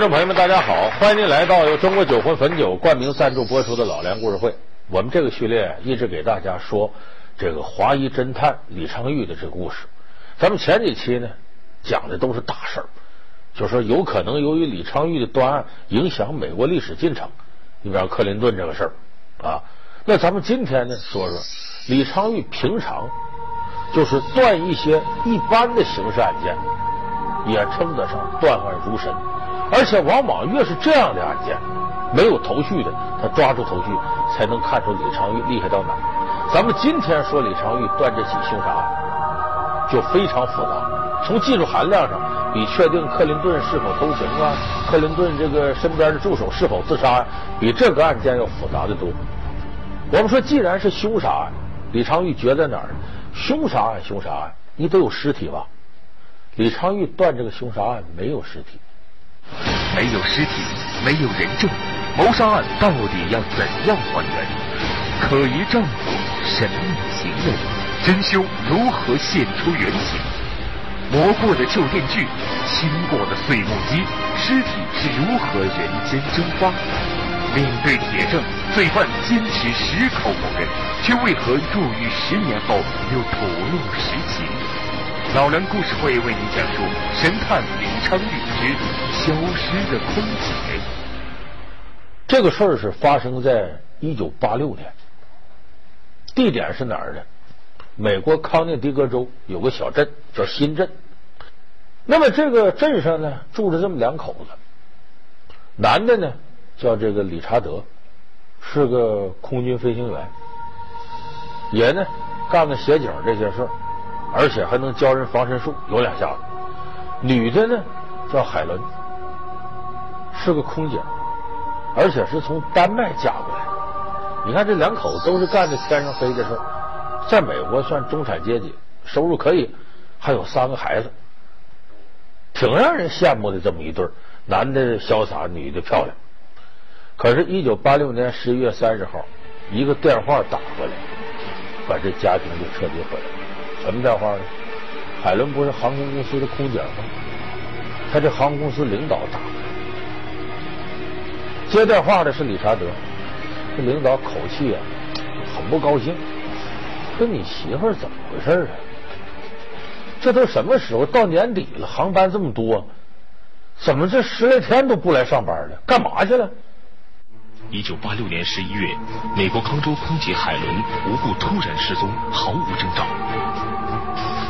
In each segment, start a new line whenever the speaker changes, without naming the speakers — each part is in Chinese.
观众朋友们，大家好！欢迎您来到由中国酒魂汾酒冠名赞助播出的《老梁故事会》。我们这个序列一直给大家说这个华裔侦探李昌钰的这个故事。咱们前几期呢讲的都是大事儿，就说有可能由于李昌钰的断案影响美国历史进程，你比方克林顿这个事儿啊。那咱们今天呢说说李昌钰平常就是断一些一般的刑事案件，也称得上断案如神。而且往往越是这样的案件，没有头绪的，他抓住头绪，才能看出李昌钰厉害到哪。咱们今天说李昌钰断这起凶杀案，就非常复杂。从技术含量上，比确定克林顿是否偷情啊，克林顿这个身边的助手是否自杀，比这个案件要复杂的多。我们说，既然是凶杀案，李昌钰绝在哪儿？凶杀案，凶杀案，你得有尸体吧？李昌钰断这个凶杀案没有尸体。
没有尸体，没有人证，谋杀案到底要怎样还原？可疑丈夫、神秘行为，真凶如何现出原形？磨过的旧电锯，清过的碎木机，尸体是如何人间蒸发？面对铁证，罪犯坚持矢口否认，却为何入狱十年后又吐露实情？老梁故事会为您讲述神探李昌钰之消失的空姐。
这个事儿是发生在一九八六年，地点是哪儿呢？美国康涅狄格州有个小镇叫新镇。那么这个镇上呢，住着这么两口子，男的呢叫这个理查德，是个空军飞行员，也呢干了协警这些事儿。而且还能教人防身术，有两下子。女的呢叫海伦，是个空姐，而且是从丹麦嫁过来的。你看这两口子都是干的天上飞的事在美国算中产阶级，收入可以，还有三个孩子，挺让人羡慕的这么一对男的潇洒，女的漂亮。可是，一九八六年十一月三十号，一个电话打过来，把这家庭就彻底毁了。什么电话呢？海伦不是航空公司的空姐吗？他这航空公司领导打来，接电话的是理查德。这领导口气啊，很不高兴。说你媳妇儿怎么回事啊？这都什么时候？到年底了，航班这么多，怎么这十来天都不来上班了？干嘛去了？
一九八六年十一月，美国康州空姐海伦无故突然失踪，毫无征兆。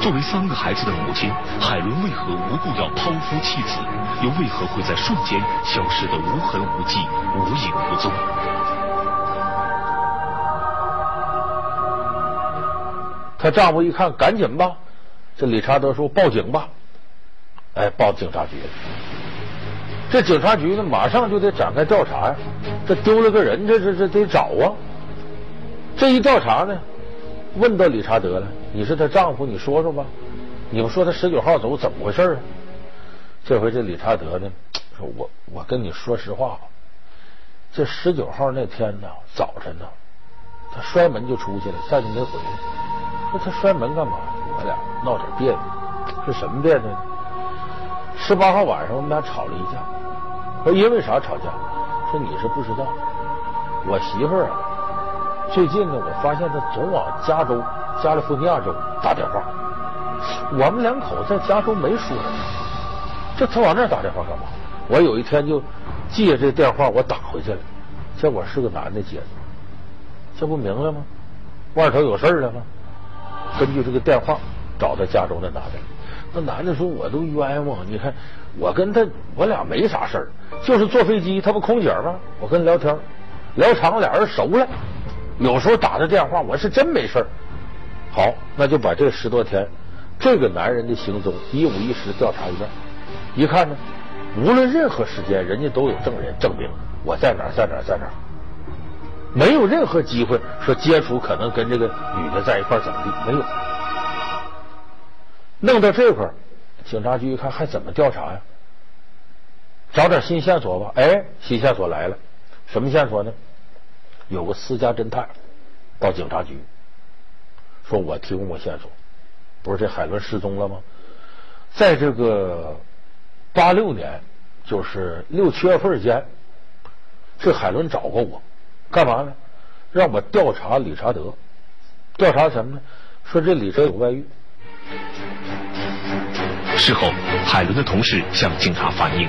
作为三个孩子的母亲，海伦为何无故要抛夫弃子？又为何会在瞬间消失的无痕无迹、无影无踪？
她丈夫一看，赶紧吧，这理查德说：“报警吧！”哎，报警察局。这警察局呢，马上就得展开调查呀。这丢了个人，这这这得找啊。这一调查呢，问到理查德了。你是她丈夫，你说说吧。你们说他十九号走怎么回事啊？这回这理查德呢，说我我跟你说实话吧，这十九号那天呢，早晨呢，他摔门就出去了，再就没回来。说他摔门干嘛？我俩闹点别扭，是什么别扭呢？十八号晚上我们俩吵了一架。说因为啥吵架？说你是不知道，我媳妇儿啊，最近呢，我发现她总往加州。加利福尼亚州打电话，我们两口在加州没说什么，这他往那儿打电话干嘛？我有一天就借这电话，我打回去了，结果是个男的接的，这不明了吗？外头有事了吗？根据这个电话找到加州那男的，那男的说：“我都冤枉，你看我跟他我俩没啥事儿，就是坐飞机，他不空姐吗？我跟他聊天聊长了，俩人熟了，有时候打的电话，我是真没事儿。”好，那就把这十多天这个男人的行踪一五一十调查一遍。一看呢，无论任何时间，人家都有证人证明我在哪儿，在哪儿，在哪儿，没有任何机会说接触可能跟这个女的在一块怎么地，没有。弄到这块儿，警察局一看还怎么调查呀？找点新线索吧。哎，新线索来了，什么线索呢？有个私家侦探到警察局。说我提供过线索，不是这海伦失踪了吗？在这个八六年，就是六七月份间，这海伦找过我，干嘛呢？让我调查理查德，调查什么呢？说这理查有外遇。
事后，海伦的同事向警察反映，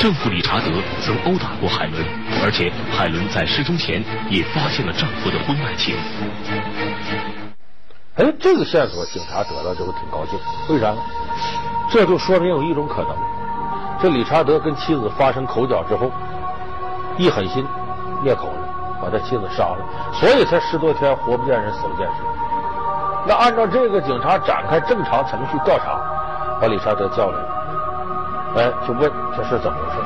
丈夫理查德曾殴打过海伦，而且海伦在失踪前也发现了丈夫的婚外情。
哎，这个线索警察得到之后挺高兴，为啥呢？这就说明有一种可能，这理查德跟妻子发生口角之后，一狠心灭口了，把他妻子杀了，所以才十多天活不见人，死不见尸。那按照这个，警察展开正常程序调查。把理查德叫来了，哎，就问这事怎么回事？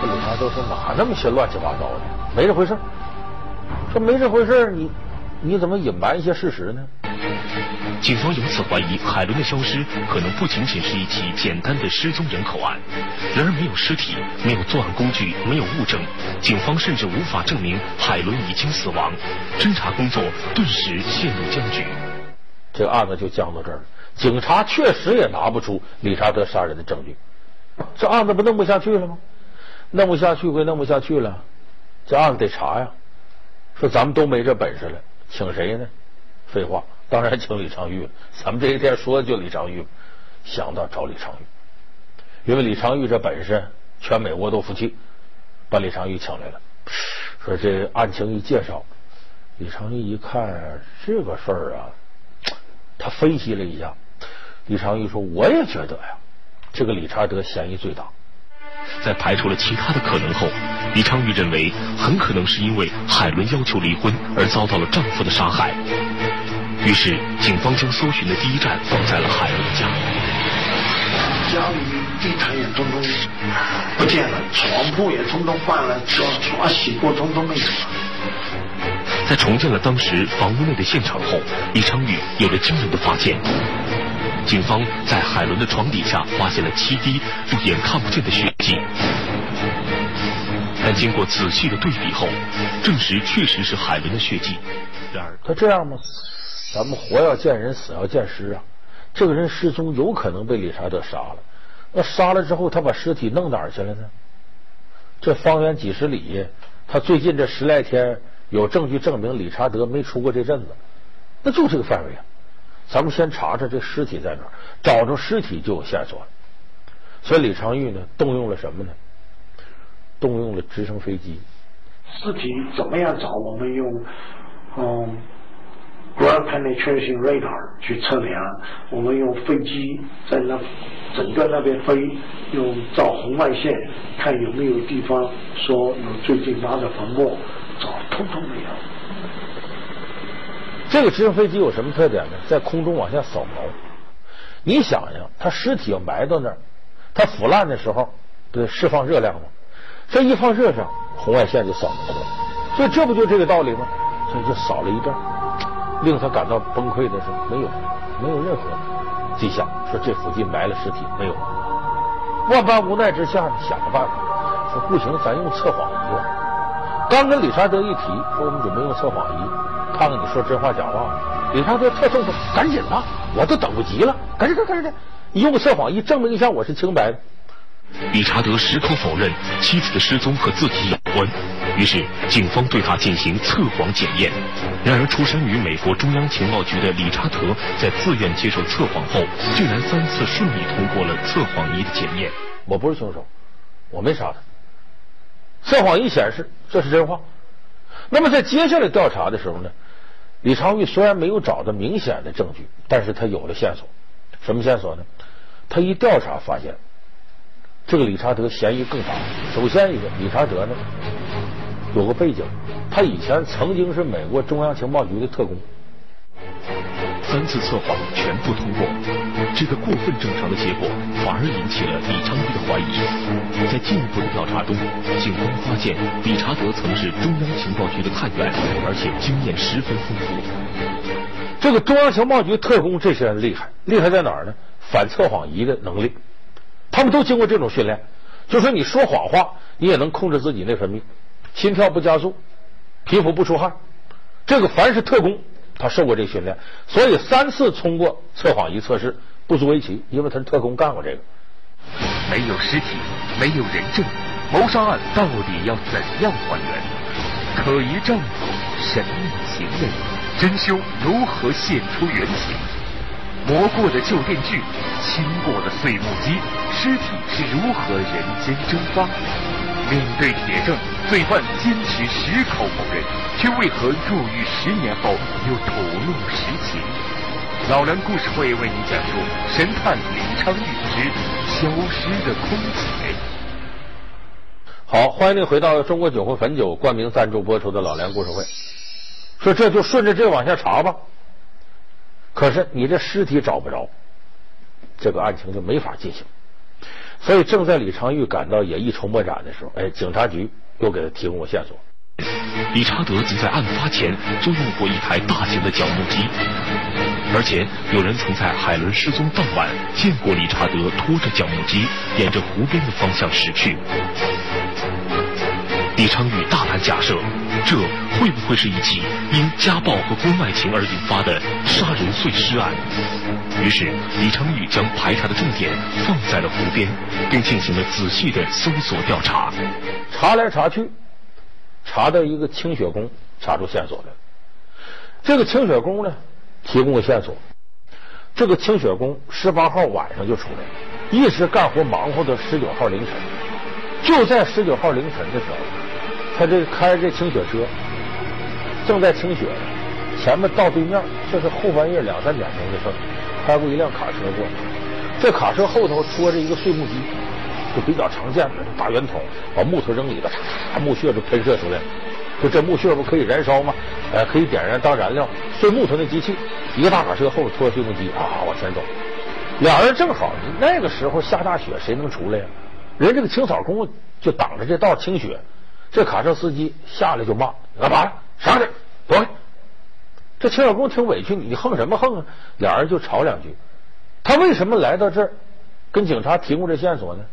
这理查德说哪那么些乱七八糟的，没这回事。说没这回事，你你怎么隐瞒一些事实呢？
警方由此怀疑海伦的消失可能不仅仅是一起简单的失踪人口案。然而没有尸体，没有作案工具，没有物证，警方甚至无法证明海伦已经死亡，侦查工作顿时陷入僵局。
这个案子就僵到这儿了。警察确实也拿不出理查德杀人的证据，这案子不弄不下去了吗？弄不下去归弄不下去了，这案子得查呀。说咱们都没这本事了，请谁呢？废话，当然请李昌钰了。咱们这一天说的就李昌钰，想到找李昌钰，因为李昌钰这本事全美国都服气，把李昌钰请来了。说这案情一介绍，李昌钰一看这个事儿啊，他分析了一下。李昌钰说：“我也觉得呀，这个理查德嫌疑最大。
在排除了其他的可能后，李昌钰认为很可能是因为海伦要求离婚而遭到了丈夫的杀害。于是，警方将搜寻的第一站放在了海伦家。
家里地毯也通通不见了，床铺也通通换了，刷刷洗过通通没有了。
在重建了当时房屋内的现场后，李昌钰有了惊人的发现。”警方在海伦的床底下发现了七滴肉眼看不见的血迹，但经过仔细的对比后，证实确实是海伦的血迹。然而，
他这样吗？咱们活要见人，死要见尸啊！这个人失踪，有可能被理查德杀了。那杀了之后，他把尸体弄哪儿去了呢？这方圆几十里，他最近这十来天有证据证明理查德没出过这镇子，那就这个范围啊。咱们先查查这尸体在哪儿，找着尸体就有线索了。所以李昌钰呢，动用了什么呢？动用了直升飞机。
尸体怎么样找？我们用嗯，ground penetration radar 去测量。我们用飞机在那整个那边飞，用照红外线看有没有地方说有最近挖的坟墓，找通通没有。
这个直升飞机有什么特点呢？在空中往下扫描。你想想，它尸体要埋到那儿，它腐烂的时候，不是释放热量吗？这一放热上，红外线就扫描了。所以这不就这个道理吗？所以就扫了一段，令他感到崩溃的是，没有，没有任何迹象，说这附近埋了尸体，没有。万般无奈之下，想个办法，说不行，咱用测谎仪吧。刚跟理查德一提，说我们准备用测谎仪。看看你说真话假话，理查德特送说：“赶紧吧，我都等不及了，赶紧的，赶紧的，你用个测谎仪证明一下我是清白的。”
理查德矢口否认妻子的失踪和自己有关，于是警方对他进行测谎检验。然而，出身于美国中央情报局的理查德在自愿接受测谎后，竟然三次顺利通过了测谎仪的检验。
我不是凶手，我没杀他。测谎仪显示这是真话。那么在接下来调查的时候呢，李昌钰虽然没有找到明显的证据，但是他有了线索。什么线索呢？他一调查发现，这个理查德嫌疑更大。首先一个，理查德呢有个背景，他以前曾经是美国中央情报局的特工。
三次测谎全部通过，这个过分正常的结果反而引起了李昌钰的怀疑。在进一步的调查中，警方发现理查德曾是中央情报局的探员，而且经验十分丰富。
这个中央情报局特工这些人厉害，厉害在哪儿呢？反测谎仪的能力，他们都经过这种训练。就说你说谎话，你也能控制自己内分泌，心跳不加速，皮肤不出汗。这个凡是特工。他受过这训练，所以三次通过测谎仪测试不足为奇，因为他是特工干过这个。
没有尸体，没有人证，谋杀案到底要怎样还原？可疑丈夫，神秘行为，真凶如何现出原形？磨过的旧电锯，清过的碎木机，尸体是如何人间蒸发？面对铁证，罪犯坚持矢口否认，却为何入狱十年后又吐露实情？老梁故事会为您讲述《神探李昌钰之消失的空姐》。
好，欢迎您回到中国酒会汾酒冠名赞助播出的老梁故事会。说这就顺着这往下查吧。可是你这尸体找不着，这个案情就没法进行。所以正在李昌钰感到也一筹莫展的时候，哎，警察局又给他提供过线索。
理查德曾在案发前租用过一台大型的绞木机，而且有人曾在海伦失踪当晚见过理查德拖着绞木机沿着湖边的方向驶去。李昌钰大胆假设，这会不会是一起因家暴和婚外情而引发的杀人碎尸案？于是，李昌钰将排查的重点放在了湖边，并进行了仔细的搜索调查。
查来查去，查到一个清雪工，查出线索来了。这个清雪工呢，提供了线索。这个清雪工十八号晚上就出来了，一直干活忙活到十九号凌晨。就在十九号凌晨的时候，他这开着这清雪车，正在清雪，前面到对面，这是后半夜两三点钟的事儿，开过一辆卡车过来，这卡车后头拖着一个碎木机，就比较常见的大圆筒，把木头扔里头，嚓，木屑就喷射出来。就这木屑不可以燃烧吗？呃，可以点燃当燃料，碎木头那机器，一个大卡车后边拖着碎木机啊往前走。俩人正好那个时候下大雪，谁能出来呀？人这个清扫工就挡着这道清雪，这卡车司机下来就骂：“干嘛了？上去，躲开！”这清扫工挺委屈，你横什么横啊？俩人就吵两句。他为什么来到这儿跟警察提供这线索呢？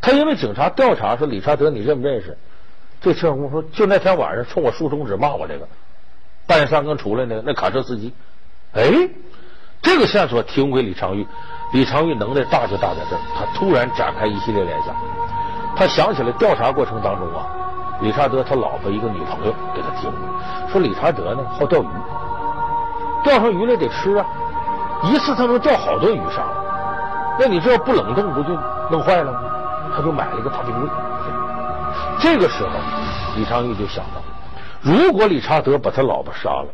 他因为警察调查说理查德你认不认识？这清扫工说就那天晚上冲我竖中指骂我这个半夜三更出来呢那卡车司机。哎，这个线索提供给李昌钰。李昌钰能耐大就大在这儿，他突然展开一系列联想。他想起来调查过程当中啊，理查德他老婆一个女朋友给他提供，说理查德呢好钓鱼，钓上鱼来得吃啊，一次他能钓好多鱼上来。那你这要不冷冻不就弄坏了吗？他就买了一个大冰柜。这个时候，李昌钰就想到，如果理查德把他老婆杀了，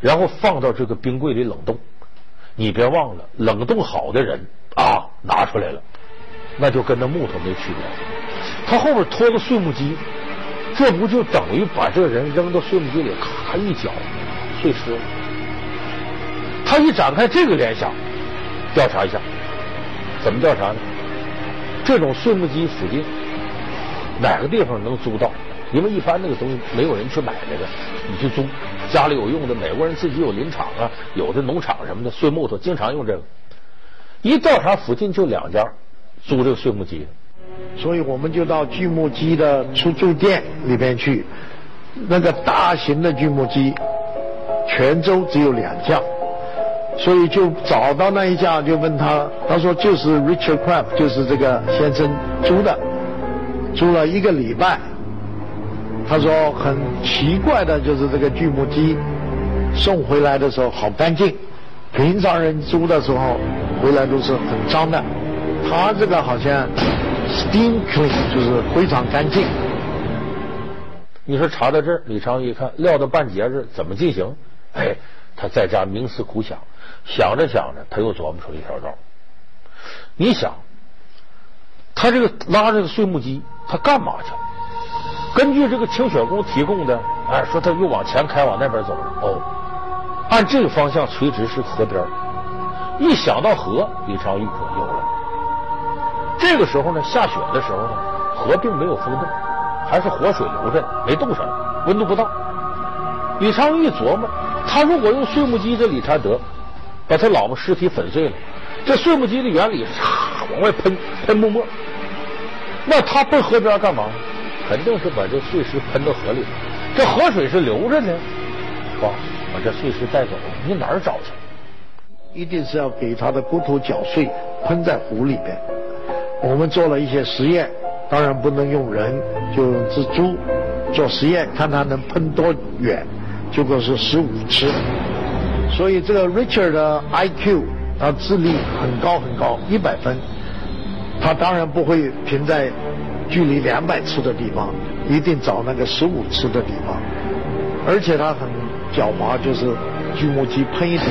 然后放到这个冰柜里冷冻。你别忘了，冷冻好的人啊，拿出来了，那就跟那木头没区别。他后边拖个碎木机，这不就等于把这个人扔到碎木机里，咔一搅碎尸了？他一展开这个联想，调查一下，怎么调查呢？这种碎木机附近哪个地方能租到？因为一般那个东西没有人去买那个，你去租。家里有用的，美国人自己有林场啊，有的农场什么的，碎木头经常用这个。一调查附近就两家租这个碎木机，
所以我们就到锯木机的出租店里边去。那个大型的锯木机，泉州只有两架，所以就找到那一架，就问他，他说就是 Richard Craft，就是这个先生租的，租了一个礼拜。他说很奇怪的就是这个锯木机送回来的时候好干净，平常人租的时候回来都是很脏的，他这个好像 steam clean 就是非常干净。
你说查到这儿，李昌一看料到半截子怎么进行？哎，他在家冥思苦想，想着想着他又琢磨出一条招。你想，他这个拉这个碎木机，他干嘛去？根据这个清雪工提供的，哎，说他又往前开，往那边走了。哦，按这个方向垂直是河边。一想到河，李昌钰可有了。这个时候呢，下雪的时候呢，河并没有封冻，还是活水流着，没冻上，温度不到。李昌钰琢磨，他如果用碎木机这理查德把他老婆尸体粉碎了，这碎木机的原理唰往外喷喷沫沫，那他奔河边干嘛？肯定是把这碎石喷到河里，这河水是流着呢，哇，把这碎石带走了，你哪儿找去？
一定是要给他的骨头搅碎，喷在湖里边。我们做了一些实验，当然不能用人，就用蜘蛛做实验，看它能喷多远，结果是十五次。所以这个 Richard 的 IQ，他智力很高很高，一百分。他当然不会停在距离两百尺的地方，一定找那个十五尺的地方。而且他很狡猾，就是锯木机喷一点，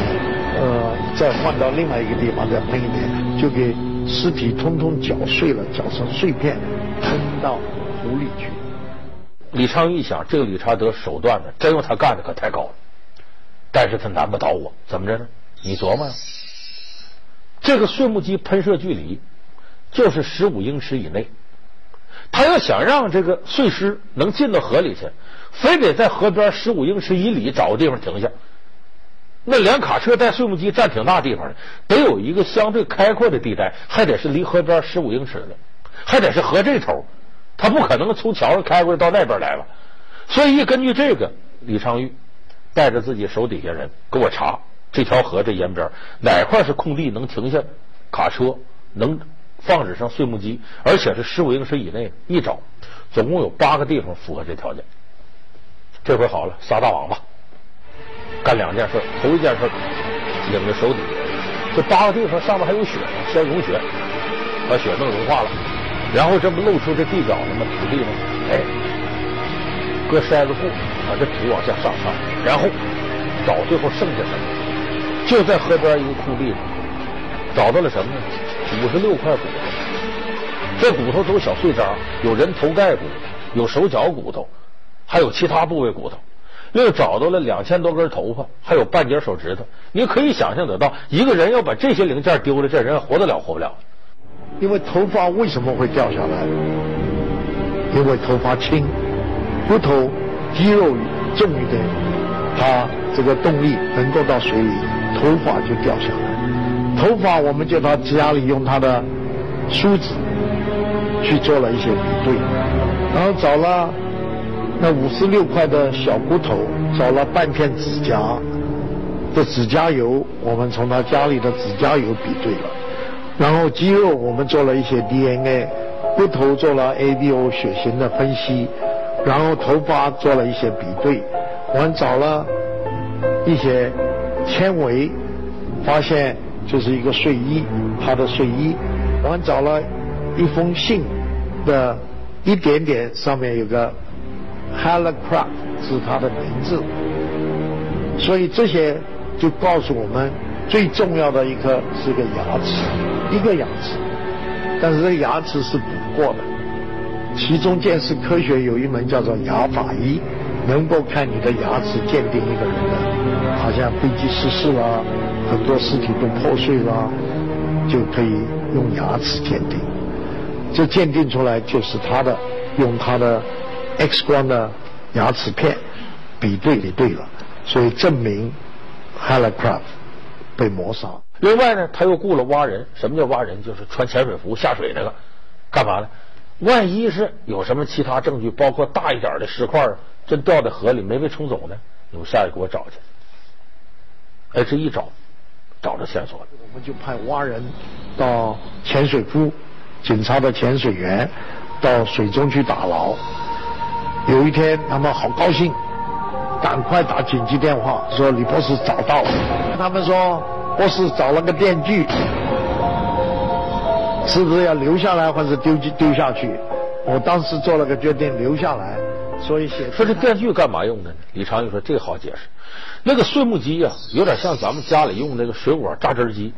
呃，再换到另外一个地方再喷一点，就给尸体通通搅碎了，搅成碎片，喷到湖里去。
李昌钰一想，这个理查德手段呢，真用他干的可太高了。但是他难不倒我，怎么着呢？你琢磨呀，这个碎木机喷射距离就是十五英尺以内，他要想让这个碎尸能进到河里去，非得在河边十五英尺以里找个地方停下。那两卡车带碎木机占挺大地方的，得有一个相对开阔的地带，还得是离河边十五英尺的，还得是河这头，他不可能从桥上开过去到那边来了。所以一，根据这个，李昌钰。带着自己手底下人给我查这条河这沿边哪块是空地能停下卡车，能放置上碎木机，而且是十五英尺以内。一找，总共有八个地方符合这条件。这回好了，撒大网吧，干两件事。头一件事，领着手底下这八个地方上面还有雪，先融雪，把雪弄融化了，然后这不露出这地表了吗？土地吗？哎，搁筛子布。把这土往下上上，然后找最后剩下什么？就在河边一个空地上，找到了什么呢？五十六块骨头。这骨头都是小碎渣，有人头盖骨，有手脚骨头，还有其他部位骨头。又找到了两千多根头发，还有半截手指头。你可以想象得到，一个人要把这些零件丢了，这人活得了活不了？
因为头发为什么会掉下来？因为头发轻，骨头。肌肉重一点，它这个动力能够到水里，头发就掉下来。头发我们就到家里用它的梳子去做了一些比对，然后找了那五十六块的小骨头，找了半片指甲的指甲油，我们从他家里的指甲油比对了，然后肌肉我们做了一些 DNA，骨头做了 ABO 血型的分析。然后头发做了一些比对，我们找了一些纤维，发现就是一个睡衣，他的睡衣。我们找了一封信的一点点上面有个 Helen Craft 是他的名字，所以这些就告诉我们最重要的一颗是个牙齿，一个牙齿，但是这个牙齿是补过的。其中见识科学有一门叫做牙法医，能够看你的牙齿鉴定一个人的，好像飞机失事了，很多尸体都破碎了，就可以用牙齿鉴定。这鉴定出来就是他的，用他的 X 光的牙齿片比对比对了，所以证明 h e l i c r a f t 被谋杀。
另外呢，他又雇了挖人，什么叫挖人？就是穿潜水服下水那个，干嘛呢？万一是有什么其他证据，包括大一点的石块，真掉在河里没被冲走呢？你们下去给我找去。哎，这一找，找着线索了。
我们就派挖人到潜水夫、警察的潜水员到水中去打捞。有一天，他们好高兴，赶快打紧急电话说李博士找到了。他们说博士找了个电锯。是不是要留下来，或者丢丢下去？我当时做了个决定，留下来。所以写
说这电锯干嘛用的呢？李长玉说这个好解释，那个碎木机呀，有点像咱们家里用那个水果榨汁机。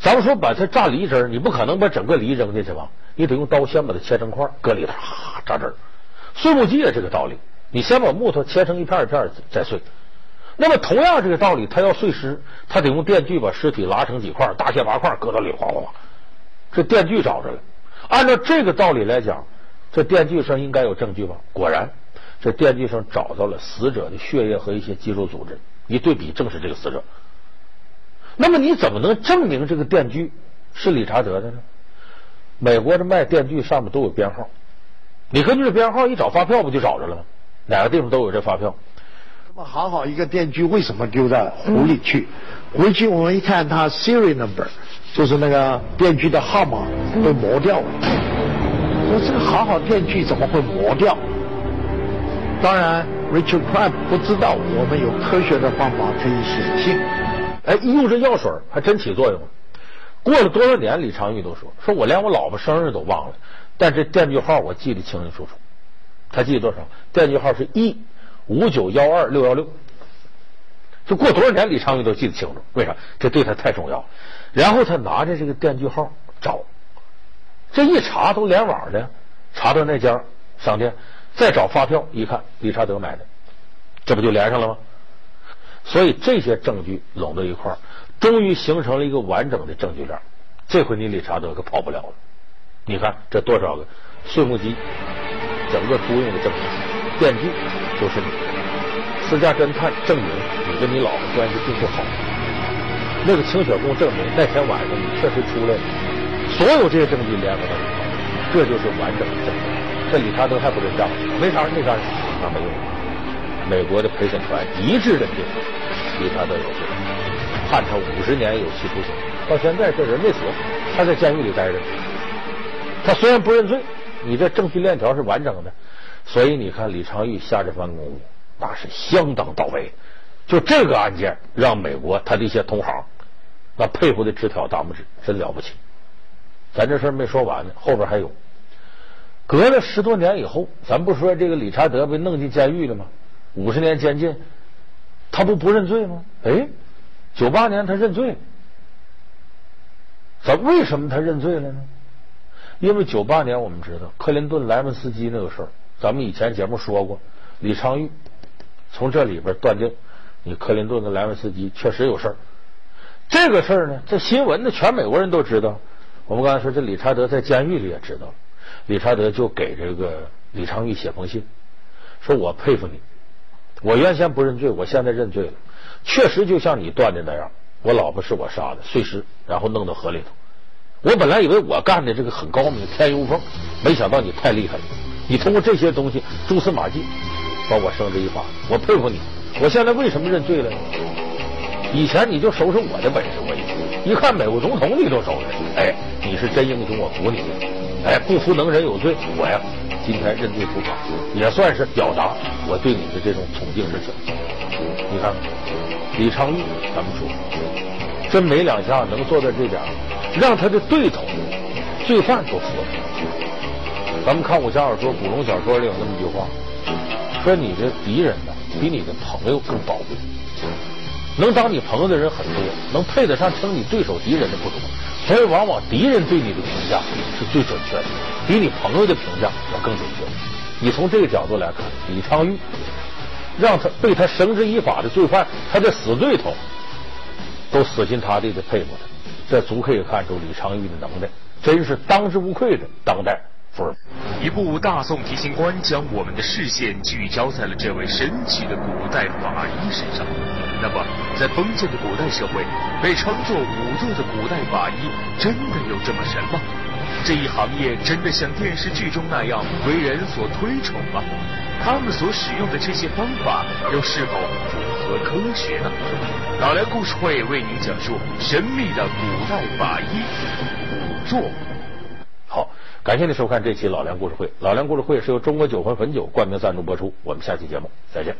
咱们说把它榨梨汁你不可能把整个梨扔进去吧？你得用刀先把它切成块，搁里头哈榨汁碎木机也这个道理，你先把木头切成一片一片再碎。那么同样这个道理，他要碎尸，他得用电锯把尸体拉成几块，大卸八块，搁到里哗哗哗。这电锯找着了，按照这个道理来讲，这电锯上应该有证据吧？果然，这电锯上找到了死者的血液和一些肌肉组织，一对比正是这个死者。那么你怎么能证明这个电锯是理查德的呢？美国的卖电锯上面都有编号，你根据这编号一找发票不就找着了吗？哪个地方都有这发票。
那么好好一个电锯为什么丢在湖里去？回去我们一看它 serial number，就是那个电锯的号码被磨掉了。说这个好好电锯怎么会磨掉？当然，Richard Pratt 不知道我们有科学的方法可以显性。
哎，一用这药水还真起作用了。过了多少年，李长玉都说：“说我连我老婆生日都忘了，但这电锯号我记得清清楚楚。他记得多少？电锯号是 E 五九幺二六幺六。这过多少年，李昌钰都记得清楚。为啥？这对他太重要了。然后他拿着这个电锯号找，这一查都联网的，查到那家商店，再找发票一看，理查德买的，这不就连上了吗？所以这些证据拢到一块儿。终于形成了一个完整的证据链，这回你理查德可跑不了了。你看这多少个碎木机，整个租用的证据，电锯就是你的，私家侦探证明你跟你老婆关系并不好，那个清雪供证明那天晚上你确实出来了，所有这些证据联合到一块，这就是完整的证据。这理查德还不认账，没啥没啥，那没用。美国的陪审团一致认定理查德有罪。判他五十年有期徒刑，到现在这人没死，他在监狱里待着。他虽然不认罪，你这证据链条是完整的，所以你看李昌钰下这番功夫那是相当到位。就这个案件，让美国他的一些同行那佩服的直挑大拇指，真了不起。咱这事没说完呢，后边还有。隔了十多年以后，咱不说这个理查德被弄进监狱了吗？五十年监禁，他不不认罪吗？哎。九八年他认罪了，咱为什么他认罪了呢？因为九八年我们知道克林顿莱文斯基那个事儿，咱们以前节目说过，李昌钰从这里边断定，你克林顿跟莱文斯基确实有事儿。这个事儿呢，这新闻呢，全美国人都知道。我们刚才说这理查德在监狱里也知道了，理查德就给这个李昌钰写封信，说我佩服你，我原先不认罪，我现在认罪了。确实就像你断的那样，我老婆是我杀的，碎尸然后弄到河里头。我本来以为我干的这个很高明，天衣无缝，没想到你太厉害了。你通过这些东西蛛丝马迹把我绳之以法，我佩服你。我现在为什么认罪了呢？以前你就收拾我的本事，我一一看美国总统你都收拾，哎，你是真英雄，我服你。哎，不服能人有罪，我呀今天认罪伏法，也算是表达我对你的这种崇敬之情。你看。李昌钰，咱们说，真没两下能做到这点，让他的对头罪犯都服了。咱们看武侠小说、古龙小说里有那么一句话，说你的敌人呢比你的朋友更宝贵。能当你朋友的人很多，能配得上称你对手敌人的不多，所以往往敌人对你的评价是最准确的，比你朋友的评价要更准确。你从这个角度来看，李昌钰。让他被他绳之以法的罪犯，他的死对头都死心塌地的佩服他，这足可以看出李昌钰的能耐，真是当之无愧的当代福尔。
一部大宋提刑官将我们的视线聚焦在了这位神奇的古代法医身上。那么，在封建的古代社会，被称作仵作的古代法医，真的有这么神吗？这一行业真的像电视剧中那样为人所推崇吗？他们所使用的这些方法又是否和科学呢？老梁故事会为您讲述神秘的古代法医仵作。
好，感谢您收看这期老梁故事会。老梁故事会是由中国酒魂汾酒冠名赞助播出。我们下期节目再见。